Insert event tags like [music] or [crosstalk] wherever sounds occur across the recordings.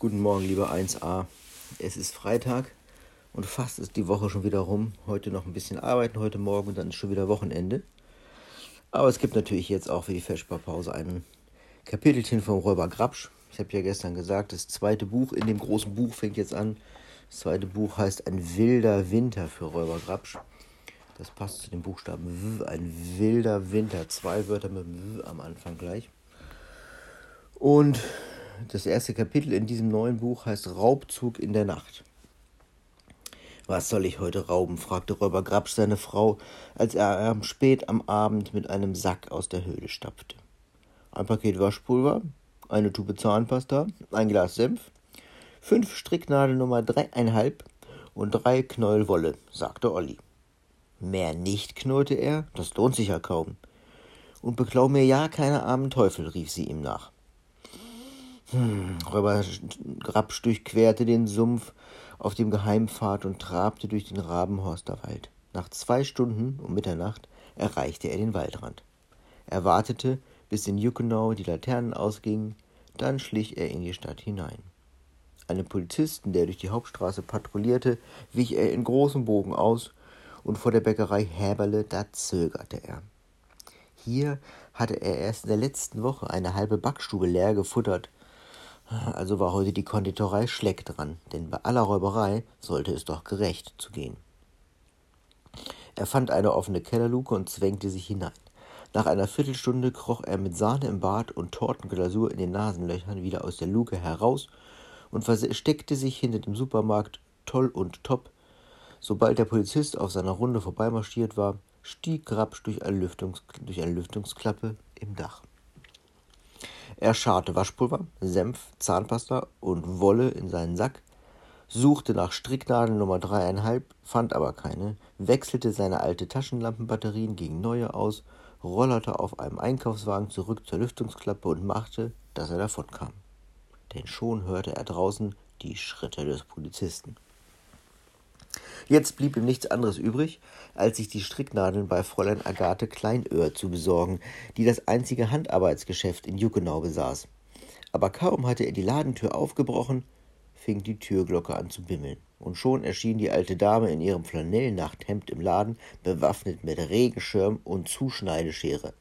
Guten Morgen, lieber 1a. Es ist Freitag und fast ist die Woche schon wieder rum. Heute noch ein bisschen arbeiten, heute Morgen und dann ist schon wieder Wochenende. Aber es gibt natürlich jetzt auch für die Festsparpause ein Kapitelchen vom Räuber Grabsch. Ich habe ja gestern gesagt, das zweite Buch in dem großen Buch fängt jetzt an. Das zweite Buch heißt Ein wilder Winter für Räuber Grabsch. Das passt zu dem Buchstaben W, ein wilder Winter. Zwei Wörter mit W am Anfang gleich. Und das erste Kapitel in diesem neuen Buch heißt Raubzug in der Nacht. Was soll ich heute rauben? fragte Räuber Grabsch seine Frau, als er spät am Abend mit einem Sack aus der Höhle stapfte. Ein Paket Waschpulver, eine Tube Zahnpasta, ein Glas Senf, fünf Stricknadeln Nummer dreieinhalb und drei Knäuel Wolle, sagte Olli. Mehr nicht, knurrte er, das lohnt sich ja kaum. Und beklau mir ja keine armen Teufel, rief sie ihm nach. Hm, Räuber Grabsch durchquerte den Sumpf auf dem Geheimpfad und trabte durch den Rabenhorster Wald. Nach zwei Stunden um Mitternacht erreichte er den Waldrand. Er wartete, bis in Juckenau die Laternen ausgingen, dann schlich er in die Stadt hinein. Einem Polizisten, der durch die Hauptstraße patrouillierte, wich er in großem Bogen aus, und vor der Bäckerei Häberle, da zögerte er. Hier hatte er erst in der letzten Woche eine halbe Backstube leer gefuttert, also war heute die Konditorei Schleck dran, denn bei aller Räuberei sollte es doch gerecht zugehen. Er fand eine offene Kellerluke und zwängte sich hinein. Nach einer Viertelstunde kroch er mit Sahne im Bart und Tortenglasur in den Nasenlöchern wieder aus der Luke heraus und versteckte sich hinter dem Supermarkt Toll und Top. Sobald der Polizist auf seiner Runde vorbeimarschiert war, stieg Grabsch durch eine, Lüftungs durch eine Lüftungsklappe im Dach. Er scharrte Waschpulver, Senf, Zahnpasta und Wolle in seinen Sack, suchte nach Stricknadeln Nummer dreieinhalb, fand aber keine, wechselte seine alte Taschenlampenbatterien gegen neue aus, rollerte auf einem Einkaufswagen zurück zur Lüftungsklappe und machte, dass er davonkam. Denn schon hörte er draußen die Schritte des Polizisten. Jetzt blieb ihm nichts anderes übrig, als sich die Stricknadeln bei Fräulein Agathe Kleinöhr zu besorgen, die das einzige Handarbeitsgeschäft in Juckenau besaß. Aber kaum hatte er die Ladentür aufgebrochen, fing die Türglocke an zu bimmeln, und schon erschien die alte Dame in ihrem Flanellnachthemd im Laden, bewaffnet mit Regenschirm und Zuschneideschere.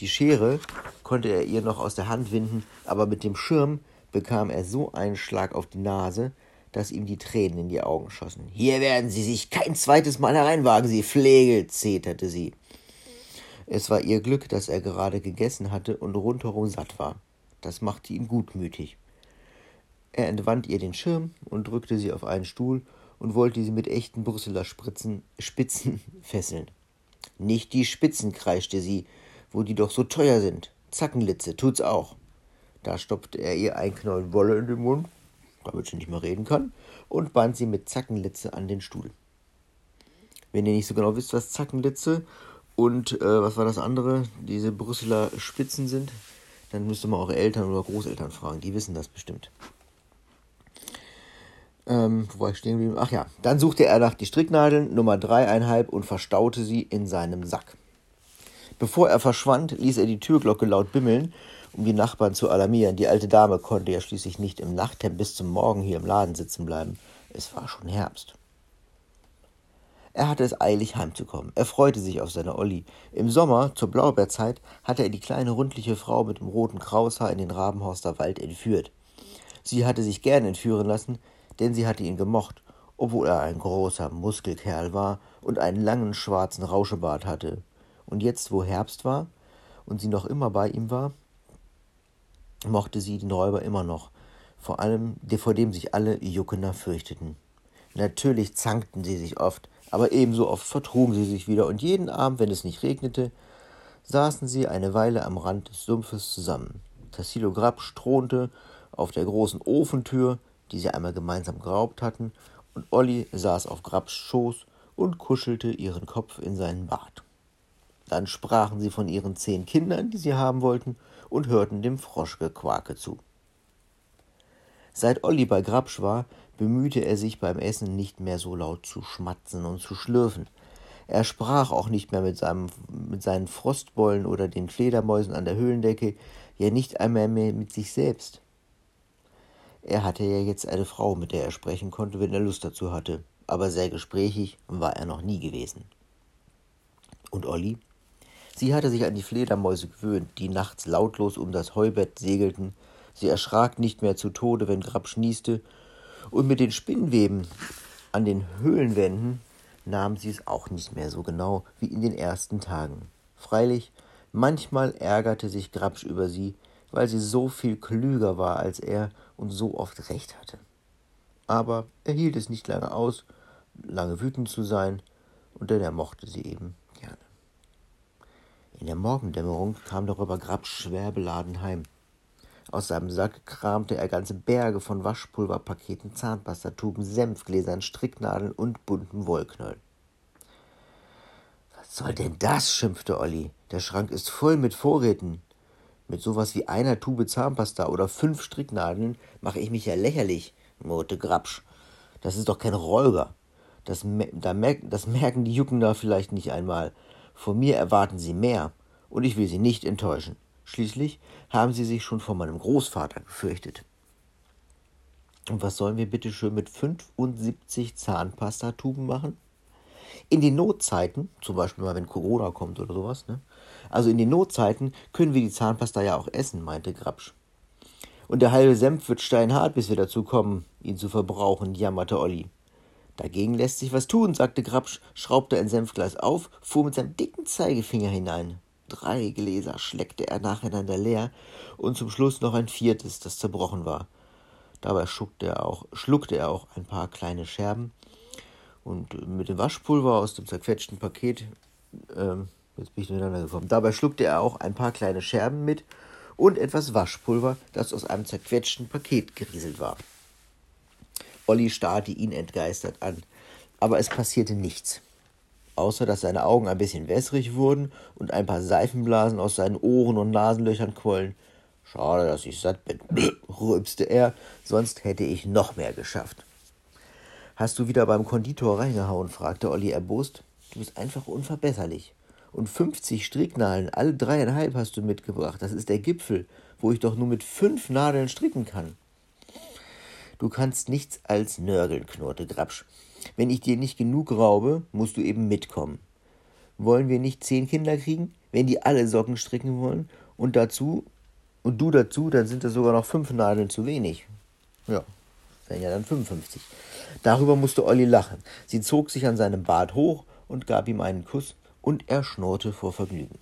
Die Schere konnte er ihr noch aus der Hand winden, aber mit dem Schirm bekam er so einen Schlag auf die Nase, dass ihm die Tränen in die Augen schossen. Hier werden Sie sich kein zweites Mal hereinwagen, Sie Flegel, zeterte sie. Es war ihr Glück, dass er gerade gegessen hatte und rundherum satt war. Das machte ihn gutmütig. Er entwand ihr den Schirm und drückte sie auf einen Stuhl und wollte sie mit echten Brüsseler Spritzen, Spitzen [laughs] fesseln. Nicht die Spitzen, kreischte sie, wo die doch so teuer sind. Zackenlitze, tut's auch. Da stopfte er ihr ein Knoll Wolle in den Mund damit sie nicht mehr reden kann, und band sie mit Zackenlitze an den Stuhl. Wenn ihr nicht so genau wisst, was Zackenlitze und äh, was war das andere, diese Brüsseler Spitzen sind, dann müsst ihr mal eure Eltern oder Großeltern fragen, die wissen das bestimmt. Ähm, wo war ich stehen geblieben? Ach ja, dann suchte er nach die Stricknadeln Nummer dreieinhalb und verstaute sie in seinem Sack. Bevor er verschwand, ließ er die Türglocke laut bimmeln um die Nachbarn zu alarmieren. Die alte Dame konnte ja schließlich nicht im Nachthemd bis zum Morgen hier im Laden sitzen bleiben. Es war schon Herbst. Er hatte es eilig heimzukommen. Er freute sich auf seine Olli. Im Sommer, zur Blaubeerzeit, hatte er die kleine rundliche Frau mit dem roten Kraushaar in den Rabenhorster Wald entführt. Sie hatte sich gern entführen lassen, denn sie hatte ihn gemocht, obwohl er ein großer Muskelkerl war und einen langen schwarzen Rauschebart hatte. Und jetzt, wo Herbst war und sie noch immer bei ihm war, mochte sie den Räuber immer noch, vor allem vor dem sich alle Juckener fürchteten. Natürlich zankten sie sich oft, aber ebenso oft vertrugen sie sich wieder, und jeden Abend, wenn es nicht regnete, saßen sie eine Weile am Rand des Sumpfes zusammen. Tassilo Grab stronte auf der großen Ofentür, die sie einmal gemeinsam geraubt hatten, und Olli saß auf Grabs Schoß und kuschelte ihren Kopf in seinen Bart. Dann sprachen sie von ihren zehn Kindern, die sie haben wollten, und hörten dem Froschgequake zu. Seit Olli bei Grabsch war, bemühte er sich beim Essen nicht mehr so laut zu schmatzen und zu schlürfen. Er sprach auch nicht mehr mit, seinem, mit seinen Frostbollen oder den Fledermäusen an der Höhlendecke, ja nicht einmal mehr mit sich selbst. Er hatte ja jetzt eine Frau, mit der er sprechen konnte, wenn er Lust dazu hatte, aber sehr gesprächig war er noch nie gewesen. Und Olli? Sie hatte sich an die Fledermäuse gewöhnt, die nachts lautlos um das Heubett segelten. Sie erschrak nicht mehr zu Tode, wenn Grab schnieste, und mit den Spinnweben an den Höhlenwänden nahm sie es auch nicht mehr so genau wie in den ersten Tagen. Freilich, manchmal ärgerte sich Grabsch über sie, weil sie so viel klüger war als er und so oft recht hatte. Aber er hielt es nicht lange aus, lange wütend zu sein, und denn er mochte sie eben. In der Morgendämmerung kam darüber Grabsch schwer beladen heim. Aus seinem Sack kramte er ganze Berge von Waschpulverpaketen, Zahnpastatuben, Senfgläsern, Stricknadeln und bunten Wollknollen. Was soll denn das? schimpfte Olli. Der Schrank ist voll mit Vorräten. Mit sowas wie einer Tube Zahnpasta oder fünf Stricknadeln mache ich mich ja lächerlich, murrte Grabsch. Das ist doch kein Räuber. Das, da merk, das merken die Jucken da vielleicht nicht einmal. Von mir erwarten sie mehr, und ich will sie nicht enttäuschen. Schließlich haben sie sich schon vor meinem Großvater gefürchtet. Und was sollen wir bitte schön mit 75 Zahnpastatuben machen? In den Notzeiten, zum Beispiel mal wenn Corona kommt oder sowas, ne? Also in den Notzeiten können wir die Zahnpasta ja auch essen, meinte Grabsch. Und der halbe Senf wird steinhart, bis wir dazu kommen, ihn zu verbrauchen, jammerte Olli. Dagegen lässt sich was tun, sagte Grabsch, schraubte ein Senfglas auf, fuhr mit seinem dicken Zeigefinger hinein. Drei Gläser schleckte er nacheinander leer und zum Schluss noch ein viertes, das zerbrochen war. Dabei schluckte er auch, schluckte er auch ein paar kleine Scherben und mit dem Waschpulver aus dem zerquetschten Paket, ähm, jetzt bin ich durcheinander gekommen, dabei schluckte er auch ein paar kleine Scherben mit und etwas Waschpulver, das aus einem zerquetschten Paket gerieselt war. Olli starrte ihn entgeistert an, aber es passierte nichts außer dass seine Augen ein bisschen wässrig wurden und ein paar Seifenblasen aus seinen Ohren und Nasenlöchern quollen. Schade, dass ich satt bin, [clears throat] rülpste er, sonst hätte ich noch mehr geschafft. Hast du wieder beim Konditor reingehauen? fragte Olli erbost. Du bist einfach unverbesserlich. Und fünfzig Stricknadeln, alle dreieinhalb hast du mitgebracht. Das ist der Gipfel, wo ich doch nur mit fünf Nadeln stricken kann. Du kannst nichts als nörgeln, knurrte Grabsch. Wenn ich dir nicht genug raube, musst du eben mitkommen. Wollen wir nicht zehn Kinder kriegen? Wenn die alle Socken stricken wollen und dazu und du dazu, dann sind das sogar noch fünf Nadeln zu wenig. Ja, wären ja dann 55. Darüber musste Olli lachen. Sie zog sich an seinem Bart hoch und gab ihm einen Kuss und er schnurrte vor Vergnügen.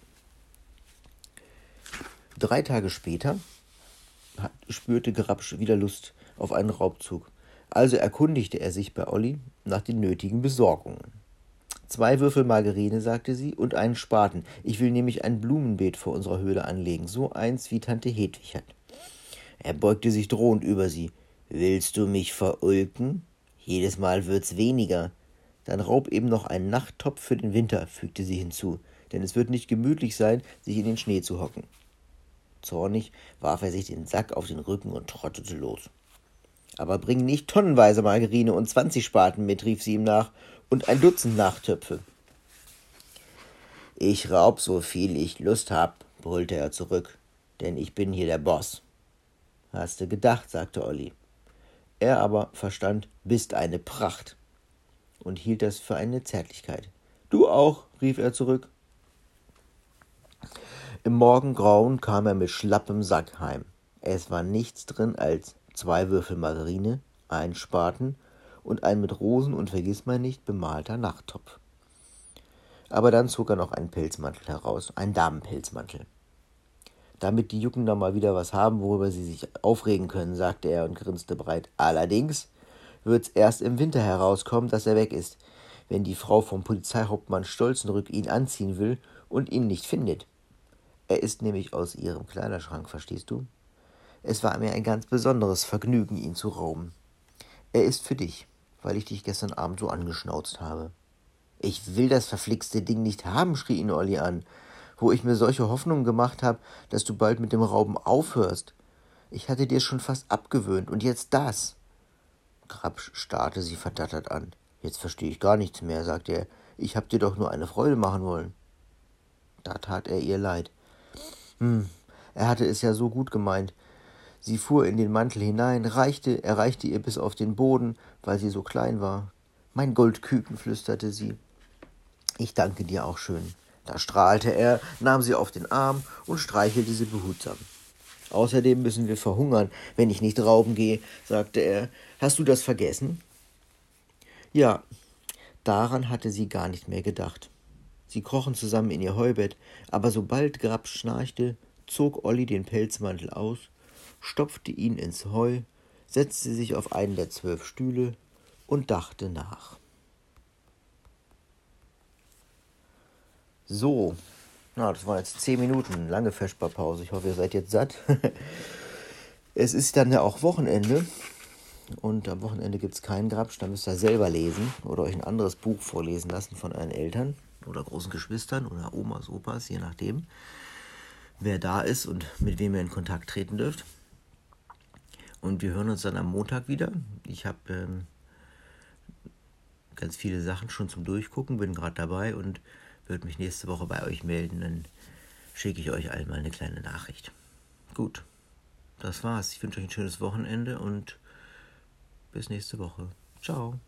Drei Tage später spürte Grabsch wieder Lust auf einen Raubzug. Also erkundigte er sich bei Olli nach den nötigen Besorgungen. Zwei Würfel Margarine, sagte sie, und einen Spaten. Ich will nämlich ein Blumenbeet vor unserer Höhle anlegen, so eins wie Tante Hedwig hat. Er beugte sich drohend über sie. Willst du mich verulken? Jedes Mal wird's weniger. Dann raub eben noch einen Nachttopf für den Winter, fügte sie hinzu, denn es wird nicht gemütlich sein, sich in den Schnee zu hocken. Zornig warf er sich den Sack auf den Rücken und trottete los. Aber bring nicht tonnenweise Margarine und zwanzig Spaten mit, rief sie ihm nach, und ein Dutzend Nachtöpfe. Ich raub so viel ich Lust hab, brüllte er zurück, denn ich bin hier der Boss. Hast du gedacht, sagte Olli. Er aber verstand, bist eine Pracht und hielt das für eine Zärtlichkeit. Du auch, rief er zurück. Im Morgengrauen kam er mit schlappem Sack heim. Es war nichts drin als zwei Würfel Margarine, ein Spaten und ein mit Rosen und Vergissmeinnicht bemalter Nachttopf. Aber dann zog er noch einen Pelzmantel heraus, einen Damenpelzmantel. Damit die Jucken da mal wieder was haben, worüber sie sich aufregen können, sagte er und grinste breit. Allerdings wird's erst im Winter herauskommen, dass er weg ist, wenn die Frau vom Polizeihauptmann Stolzenrück ihn anziehen will und ihn nicht findet. Er ist nämlich aus ihrem Kleiderschrank, verstehst du? Es war mir ein ganz besonderes Vergnügen, ihn zu rauben. Er ist für dich, weil ich dich gestern Abend so angeschnauzt habe. Ich will das verflixte Ding nicht haben, schrie ihn Olli an, wo ich mir solche Hoffnungen gemacht habe, dass du bald mit dem Rauben aufhörst. Ich hatte dir schon fast abgewöhnt, und jetzt das. Grabsch starrte sie verdattert an. Jetzt verstehe ich gar nichts mehr, sagte er. Ich hab dir doch nur eine Freude machen wollen. Da tat er ihr leid. Hm, er hatte es ja so gut gemeint. Sie fuhr in den Mantel hinein, reichte, erreichte ihr bis auf den Boden, weil sie so klein war. Mein Goldküken, flüsterte sie. Ich danke dir auch schön. Da strahlte er, nahm sie auf den Arm und streichelte sie behutsam. Außerdem müssen wir verhungern, wenn ich nicht rauben gehe, sagte er. Hast du das vergessen? Ja, daran hatte sie gar nicht mehr gedacht. Sie krochen zusammen in ihr Heubett, aber sobald Grabs schnarchte, zog Olli den Pelzmantel aus, stopfte ihn ins Heu, setzte sich auf einen der zwölf Stühle und dachte nach. So, na, das waren jetzt zehn Minuten, lange Vesperpause. Ich hoffe, ihr seid jetzt satt. [laughs] es ist dann ja auch Wochenende. Und am Wochenende gibt es keinen Grabsch, da müsst ihr selber lesen oder euch ein anderes Buch vorlesen lassen von euren Eltern oder großen Geschwistern oder Omas, Opas, je nachdem, wer da ist und mit wem ihr in Kontakt treten dürft. Und wir hören uns dann am Montag wieder. Ich habe ähm, ganz viele Sachen schon zum Durchgucken, bin gerade dabei und würde mich nächste Woche bei euch melden. Dann schicke ich euch einmal eine kleine Nachricht. Gut, das war's. Ich wünsche euch ein schönes Wochenende und bis nächste Woche. Ciao.